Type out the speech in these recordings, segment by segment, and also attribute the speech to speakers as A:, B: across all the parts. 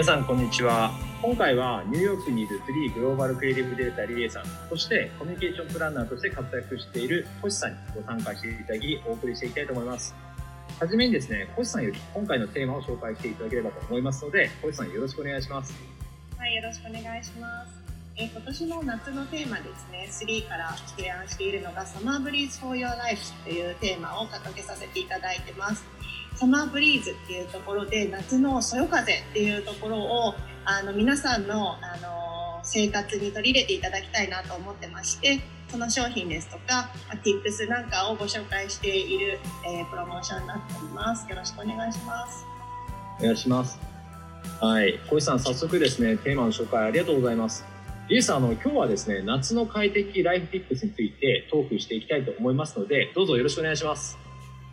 A: 皆さんこんにちは。今回はニューヨークにいるフリーグローバルクリエイティブディレクターリエさんそしてコミュニケーションプランナーとして活躍している星さんにご参加していただきお送りしていきたいと思います。はじめにですね星さんより今回のテーマを紹介していただければと思いますので星さんよろしくお願いします。
B: はいよろしくお願いします。え今年の夏のテーマですね3から提案しているのが「 Summer Breeze for Your Life」というテーマを掲げさせていただいてます。サマーブリーズっていうところで夏のそよ風っていうところをあの皆さんのあの生活に取り入れていただきたいなと思ってましてその商品ですとか Tips なんかをご紹介している、えー、プロモーションになっております。よろしくお願いします。
A: お願いします。はい。小石さん早速ですねテーマの紹介ありがとうございます。リエさんあの今日はですね夏の快適ライフ Tips についてトークしていきたいと思いますのでどうぞよろしくお願いします。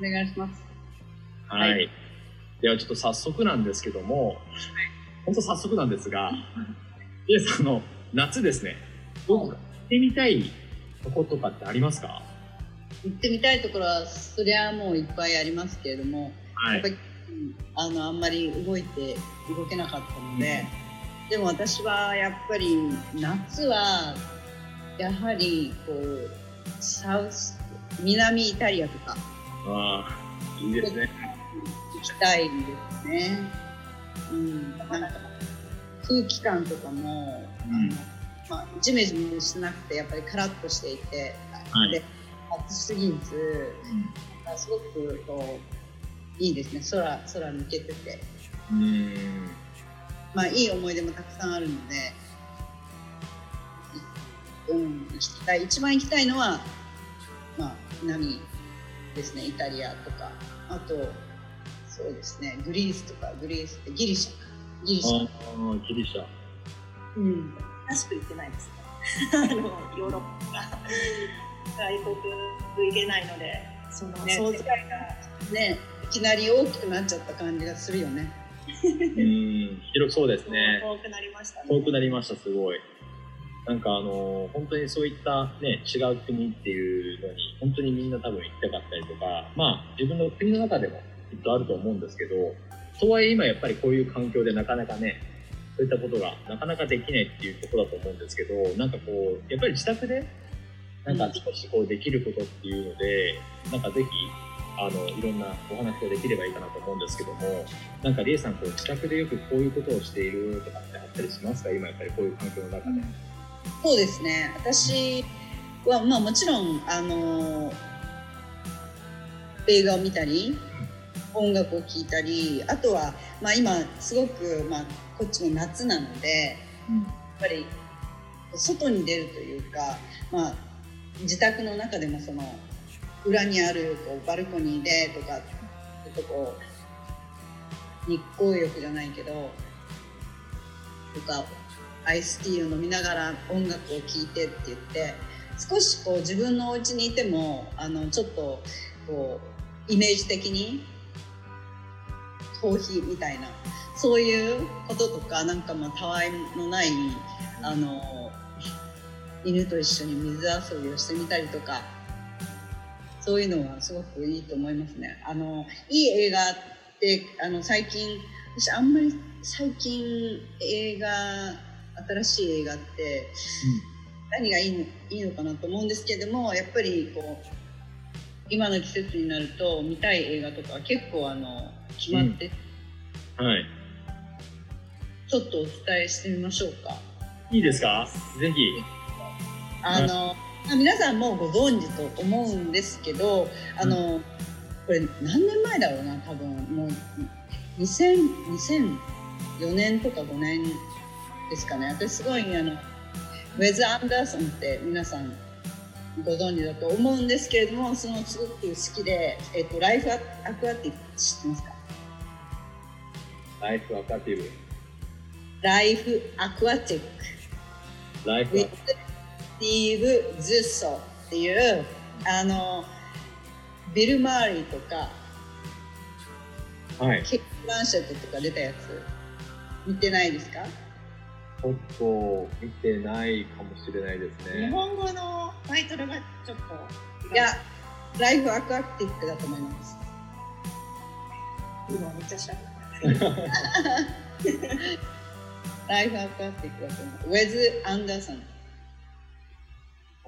C: お願いします
A: はい、はい、ではちょっと早速なんですけども、はい、本当早速なんですが、リエさんの夏ですね、ど行ってみたいとことかってありますか？
C: 行ってみたいところはそりゃもういっぱいありますけれども、はい、やっぱりあのあんまり動いて動けなかったので、うん、でも私はやっぱり夏はやはりこうサウス南イタリアとか。
A: ああいいですね
C: きたいですね。うん、なんか空気感とかも、うん、まあ、ジメジメしなくてやっぱりカラッとしていて、はい、で暑すぎず、うん、すごくこういいですね。空空抜けてて。うん。まあいい思い出もたくさんあるので、うん、行きたい。一番行きたいのは、まあ、南ですね。イタリアとか。あとそうですね。グリースとかグリースってギリシャギリシャ。あ
A: あギリシャ。
B: うん。らしく行ってないですね。あのヨーロッパ。外国行けないのでそのね。
C: 想像がねいきなり大きくなっちゃった感じがするよね。
A: うん広そうですね。
B: 遠くなりましたね。
A: 遠くなりましたすごい。なんかあの本当にそういったね違う国っていうのに本当にみんな多分行きたかったりとかまあ自分の国の中でもきっとあると思うんですけど、とはいえ今やっぱりこういう環境でなかなかね、そういったことがなかなかできないっていうところだと思うんですけど、なんかこう、やっぱり自宅で、なんか少しこうできることっていうので、なんかぜひ、あの、いろんなお話ができればいいかなと思うんですけども、なんかりえさん、こう自宅でよくこういうことをしているとかってあったりしますか？今やっぱりこういう環境の中で。
C: そうですね。私は、まあもちろん、あの、映画を見たり、音楽を聴いたりあとは、まあ、今すごく、まあ、こっちも夏なので、うん、やっぱり外に出るというか、まあ、自宅の中でもその裏にあるこうバルコニーでとかちょっとこう日光浴じゃないけどとかアイスティーを飲みながら音楽を聴いてって言って少しこう自分のお家にいてもあのちょっとこうイメージ的にコーヒーみたいなそういうこととかなんかまあたわいのないあの犬と一緒に水遊びをしてみたりとかそういうのはすごくいいと思いますね。あのいい映画ってあの最近私あんまり最近映画新しい映画って、何がいいのいいのかなと思うんですけどもやっぱりこう今の季節になると見たい映画とか結構あの決まって、
A: うん、はい。
C: ちょっとお伝えしてみましょうか。
A: いいですか？ぜひ。
C: あの、皆さんもご存知と思うんですけどあの、うん、これ何年前だろうな多分。もう2000 2004年とか5年ですかね。私すごいあのウェズ・アンダーソンって皆さんご存知だと思うんですけれどもそのすごく好きで、えーと、ライフアクアティブ知ってますか？
A: ライフアクアティブ
C: ライフアクアティック
A: ライフアク
C: スティーブ・ズッソっていうあのビル・マーリーとか、
A: はい、
C: ケイト・ランシェットとか出たやつ見てないですか？
A: ちょっと見てないかもしれないです
B: ね。日本語のタイトルがちょっ
C: と。いや、ライフアクアティックだと思います。
B: 今めっちゃしゃ
C: ライフアクアティックだと思う。ウェズ・アンダーソン。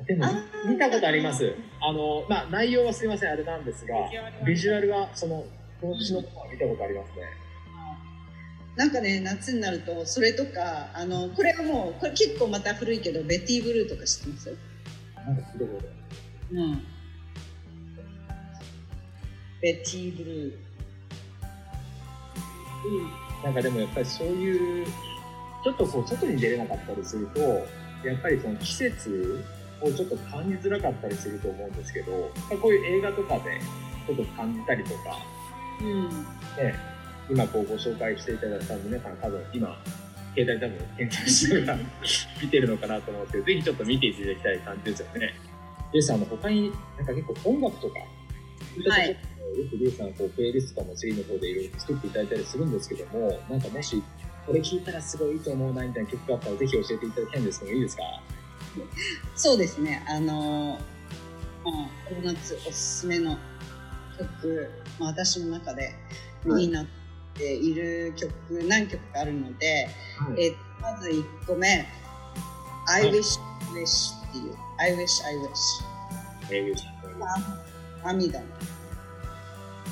A: でも見たことあります。あの、まあ、内容はすみません、あれなんですが、ビジュアルは、その、この年のことは見たことありますね。
C: なんかね、夏になると、それとか、あの、これはもう、これ結構また古いけど、ベティ・ブルーとか知ってます？
A: なんか聞いたこと
C: うん。ベティ・ブルー。
A: なんかでもやっぱりそういう、ちょっとこう、外に出れなかったりすると、やっぱりその季節をちょっと感じづらかったりすると思うんですけど、こういう映画とかでちょっと感じたりとか、
C: うん。
A: ね、今こうご紹介していただいた皆さん多分今、携帯多分検索しながら見てるのかなと思って、ぜひちょっと見ていただきたい感じですよね。レイさの他になんか結構音楽とか、
C: はい
A: よくレイさんこうプレイリストとかも次の方でいろいろ作っていただいたりするんですけども、なんかもしこれ聞いたらすごいいいと思うなみたいな曲があったらぜひ教えていただきたいんですけどいいですか？
C: そうですね。あの、まあ、この夏おすすめの曲、まあ、私の中で
A: はい
C: になっている曲、何曲かあるので、えーまず1個目、I
A: はい
C: wish, wish っていう、I wish, I wish。
A: えー
C: アミダン。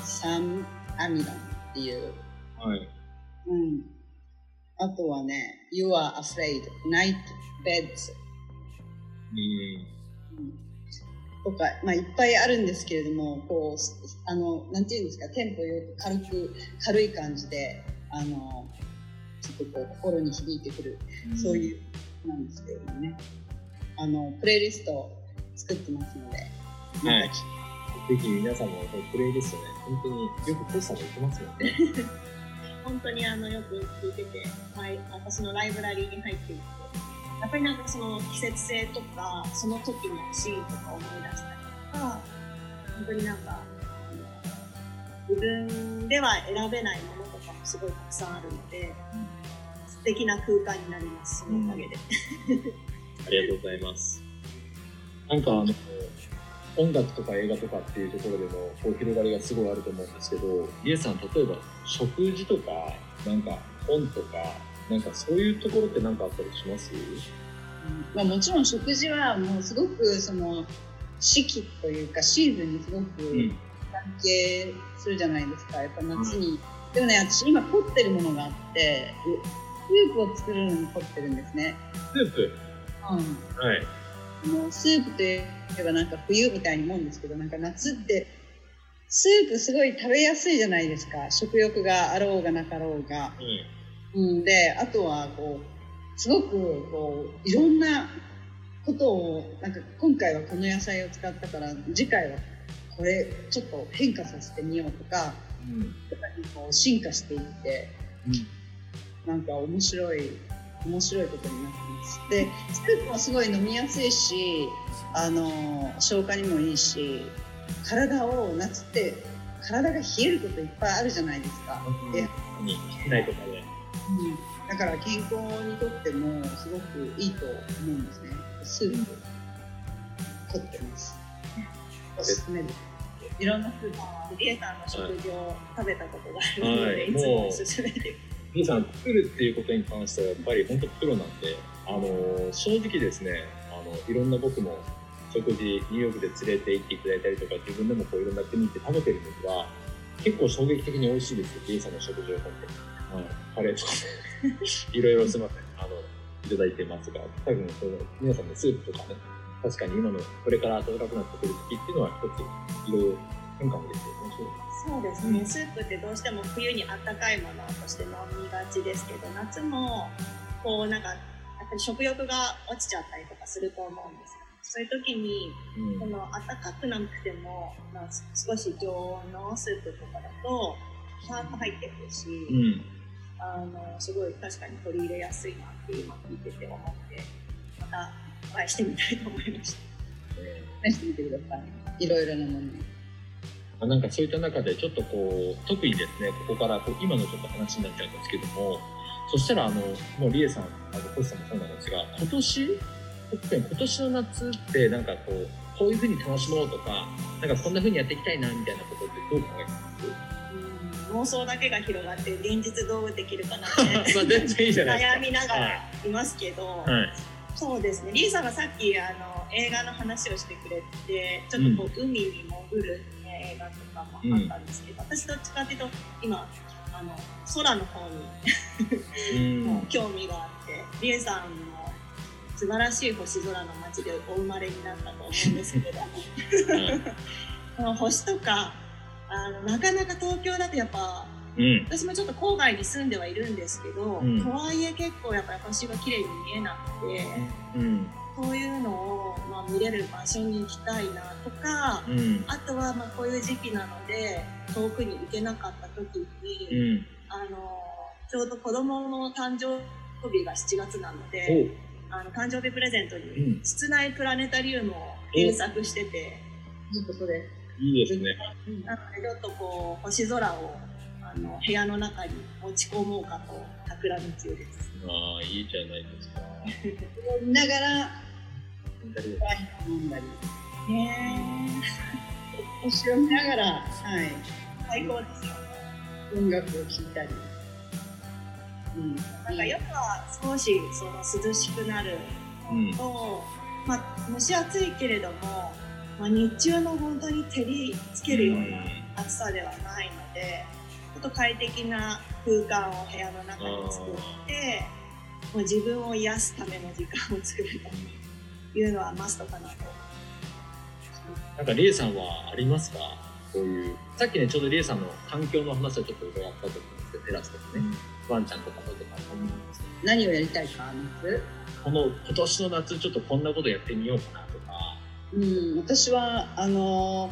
C: サム・アミダンっていう。
A: はい。
C: うん。あとはね、You are afraid, night beds
A: うん
C: とか、まあ、いっぱいあるんですけれども、こう、あの、なんていうんですか、テンポよく軽く、軽い感じで、あの、ちょっとこう、心に響いてくる、そういう、なんですけれどもね。あの、プレイリスト作ってますので、
A: はい。ぜひ皆さんもこのプレイリストね、本当によくポスターも言ってますよね。
B: 本当にあのよく聞いてて、はい、私のライブラリーに入っていて、やっぱりなんかその季節性とか、その時のシーンとか思い出したりとか、本当になんか、あの自分では選べないものとかもすごいたくさんあるので、素敵な空間になります、そのおかげで。
A: ありがとうございます。なんかあの、音楽とか映画とかっていうところでもこう広がりがすごいあると思うんですけど、イエスさん、例えば食事とか、なんか本とか、なんかそういうところって何かあったりします？
C: まあ、もちろん食事はもうすごくその四季というかシーズンにすごく関係するじゃないですか。やっぱ夏に、でもね私今凝ってるものがあってスープを作るのに凝ってるんですね、
A: スープ？
C: うん、
A: はい。
C: あのスープといえばなんか冬みたいにもんですけどなんか夏ってスープすごい食べやすいじゃないですか食欲があろうがなかろうが。うん、であとはこうすごくこういろんなことをなんか今回はこの野菜を使ったから次回はこれちょっと変化させてみようとか
A: うん。
C: やっぱりこう進化していってなんか面白い面白いことになってますでスープもすごい飲みやすいしあの消化にもいいし体を夏って体が冷えることいっぱいあるじゃないですか。で
A: に、室内とかで。
C: うん、だから健康にとってもすごくいいと思うんですね。スープ凝ってます。おすすめです。いろんなスープ。
B: リエさんの食事を食べたことがあるので、
A: はい
B: い、つもおすすめです。
A: イエスさん、作るっていうことに関してはやっぱり本当プロなんで、あの、正直ですね、あの、いろんな僕も食事、ニューヨークで連れて行っていただいたりとか、自分でもこういろんな国行って食べてるんですが、結構衝撃的に美味しいですよ、イエスさんの食事は本当に。はい。カレーとかも、いろいろすみません、あの、いただいてますが、多分その、皆さんのスープとかね、確かに今のこれから暖かくなってくる時期っていうのは一つ、いろいろ変化もですよね。
B: そうですね、スープってどうしても冬にあったかいものとして飲みがちですけど夏もこうなんかやっぱり食欲が落ちちゃったりとかすると思うんですよそういう時に
A: うん
B: この暖かくなくても、まあ、少し常温のスープとかだとシャープ入ってくるし、
A: うん。
B: あのすごい確かに取り入れやすいなって今聞いてて思ってまたトライしてみたいと思いました。
C: 試してみてください。いろいろなもの。
A: あなんかそういった中でちょっとこう特にですねここからこう今のちょっと話になっちゃうんですけどもそしたらあのもうリエさんあのコシさんもそうなんですが今年特に今年の夏ってなんかこうこういうふうに楽しもうとかなんかこんなふうにやっていきたいなみたいなことってどう考えてます？
B: うん妄想だけが広がって現実どうできるかなって。
A: まあ全然いいじゃないですか。
B: 悩みながらい。ますけど、
A: はい。
B: そうですね。リーさんがさっきあの映画の話をしてくれてちょっとこう、海に潜る、ね、映画とかもあったんですけど、私どっちかっていうと今あの空の方に 興味があって、リエさんの素晴らしい星空の街でお生まれになったと思うんですけれども
A: はい
B: この星とかあのなかなか東京だとやっぱ
A: うん。
B: 私もちょっと郊外に住んではいるんですけど、
A: うん。
B: とはいえ結構やっぱり星が綺麗に見えなくて、
A: うん
B: そういうのを、まあ、見れる場所に行きたいなとか、
A: うん。
B: あとはまあこういう時期なので遠くに行けなかった時
A: う
B: に、
A: ん。
B: あのちょうど子供の誕生日が7月なの
A: お
B: であの誕生日プレゼント
A: う
B: に
A: ん。
B: 室内プラネタリウムを検索してて、
C: いいことで。
A: いいですね。
B: なのでちょっとこう星空をあの部屋の中に持ち込もうかと企み中です。
A: ああいいじゃないですか。
C: 見ながらワ
A: 左
C: イン飲んだり
B: ね
C: 星を見ながら、はい、
B: え最高ですよ。ね。
C: 音楽を聴いたり、うん、
B: なんか夜は少しその涼しくなるのと、まあ、蒸し暑いけれども、まあ、日中の本当に照りつけるような暑さではないのでちょっと快適な空間を部屋の中に作ってもう自分を癒すための時間を作るというのはマストかなと。
A: なんかリエさんはありますか？こういうさっきねちょうどリエさんの環境の話をちょっと伺ったと思うんですけどテラスとかね、ワンちゃんとかととか思うんですけど
C: 何をやりたいか夏
A: この今年の夏ちょっとこんなことやってみようかなとか。
C: うん、私はあの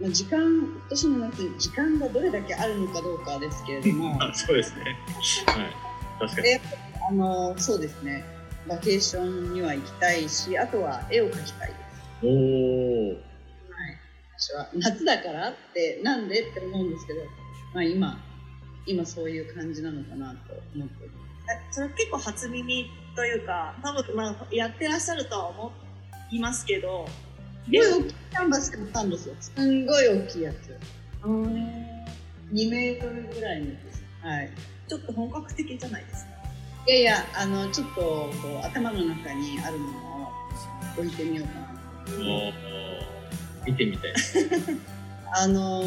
C: まあ時間今年の夏時間がどれだけあるのかどうかですけれども。
A: あ そうですね。はい。確かに。
C: であのそうですね。バケーションには行きたいしあとは絵を描きたいです。
A: おお
C: はい、私は夏だからってなんでって思うんですけど、まあ、今今そういう感じなのかなと思っておりま
B: えそれ結構初耳というか多分まあやってらっしゃるとは思いますけど
C: すすごい大きいキャンバス買ったんですよ。すんごい大きいやつ。
B: うん
C: 2メートルぐらいのですはい。
B: ちょっと本格的じゃないですか？
C: いやいやあのちょっとこう頭の中にあるものを置いてみようかな
A: 見てみたい。
C: あの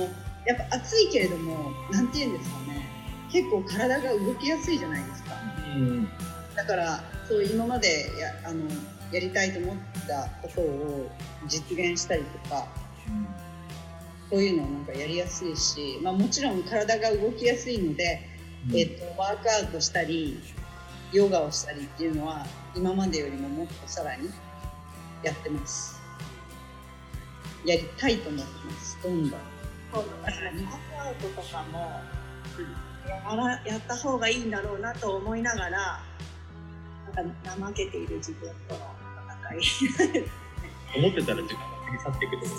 C: やっぱ暑いけれどもなんて言うんですかね。結構体が動きやすいじゃないですか。
A: うん。
C: だからそう今までやあのやりたいと思ったことを実現したりとかそういうのをなんかやりやすいし、まあ、もちろん体が動きやすいので、えっとワークアウトしたりヨガをしたりっていうのは今までよりももっとさらにやってます。やりたいと思ってます。どんどん。
B: そうワークアウトとかもやらやった方がいいんだろうなと思いながらなんか怠けている自分との戦い
A: 思ってたら時間が過ぎ去っていくと
B: そ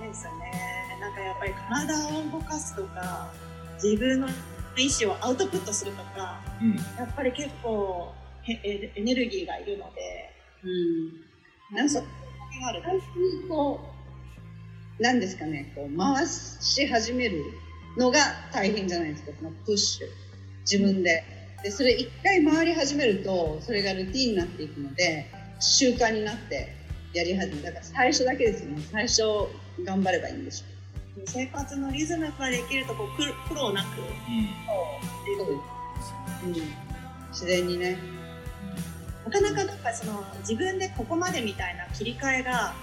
B: うですね。なんかやっぱり体を動かすとか自分の意思をアウトプットするとか
A: うん。
B: やっぱり結構へエエネルギーがいるので
C: うん。なんか
B: がある。
C: 最近こうなんですかねこう回し始めるのが大変じゃないですかそのプッシュ。自分ででそれ一回回り始めるとそれがルーティンになっていくので習慣になってやり始める。だから最初だけですよね。最初頑張ればいいんでしょ。
B: 生活のリズムができるとこう苦苦労なく。
A: うん。
C: そう。です、うん、自然にね。
B: なかなかなんかその自分でここまでみたいな切り替えが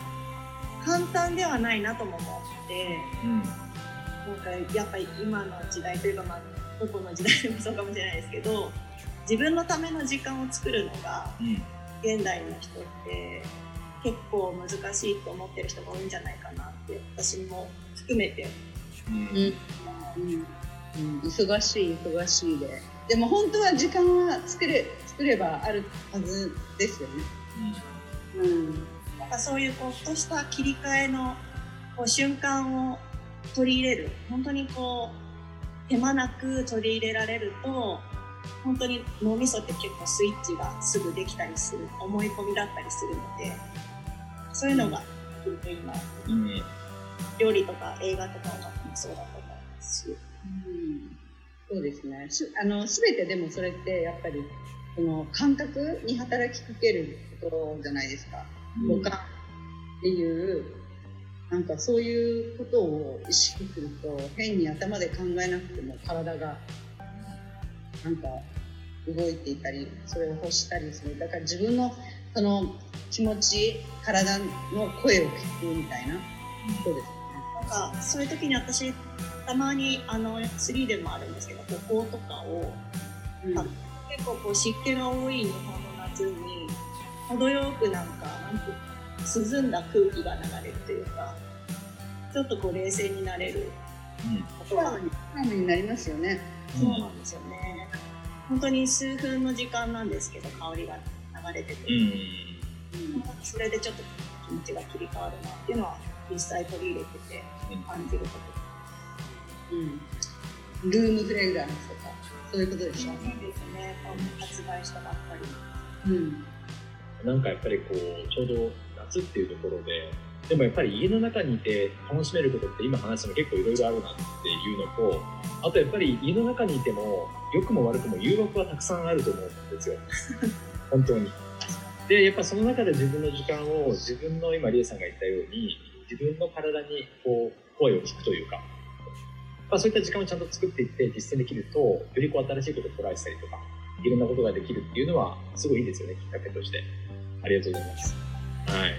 B: 簡単ではないなとも思って。
A: うん。
B: なんかやっぱり今の時代というかまあどこの時代でもそうかもしれないですけど自分のための時間を作るのが
A: うん。
B: 現代の人って結構難しいと思ってる人が多いんじゃないかなって私も含めて。
A: うん。
C: うん、うんうん、忙しい忙しいで。でも本当は時間は作れ作ればあるはずですよね。うん。
B: なんかそういうこうふとした切り替えのこう瞬間を取り入れる。本当にこう手間なく取り入れられると本当に脳みそって結構スイッチがすぐできたりする思い込みだったりするのでそういうのが今
A: うん
B: 料理とか映画とか音楽もそうだと思いますし
C: うんそうですね。あの、すべてでもそれってやっぱり、その感覚に働きかけるところじゃないですか。五感っていう、なんかそういうことを意識すると、変に頭で考えなくても体が、なんか動いていたり、それを欲したりする。だから自分のその気持ち、体の声を聞くみたいな。ことですね。
B: なんか。そういう時に私たまにあの3でもあるんですけど歩行とかを、うん、結構こう湿気が多い日本の夏に程よくなんかなんて涼んだ空気が流れるというかちょっとこう冷静になれる
C: ことが、うん、になりますよね。
B: そうなんですよね。本当に数分の時間なんですけど香りが流れてて、うん、それでちょっと気持ちが切り替わるなっていうのは実際取り入れてて感じること。
C: うん、ルームフレグランスとかそういうことでしょ？う、
B: そうですね。発売したばっか
C: り、うん、
A: なんかやっぱりこうちょうどっていうところででもやっぱり家の中にいて楽しめることって今話したの結構いろいろあるなっていうのとあとやっぱり家の中にいても良くも悪くも誘惑はたくさんあると思うんですよ本当にでやっぱその中で自分の時間を自分の今リエさんが言ったように自分の体にこう声を聞くというかまあ、そういった時間をちゃんと作っていって実践できると、よりこう新しいことをトライしたりとか、いろんなことができるっていうのは、すごいいいですよね、きっかけとして。ありがとうございます。はい。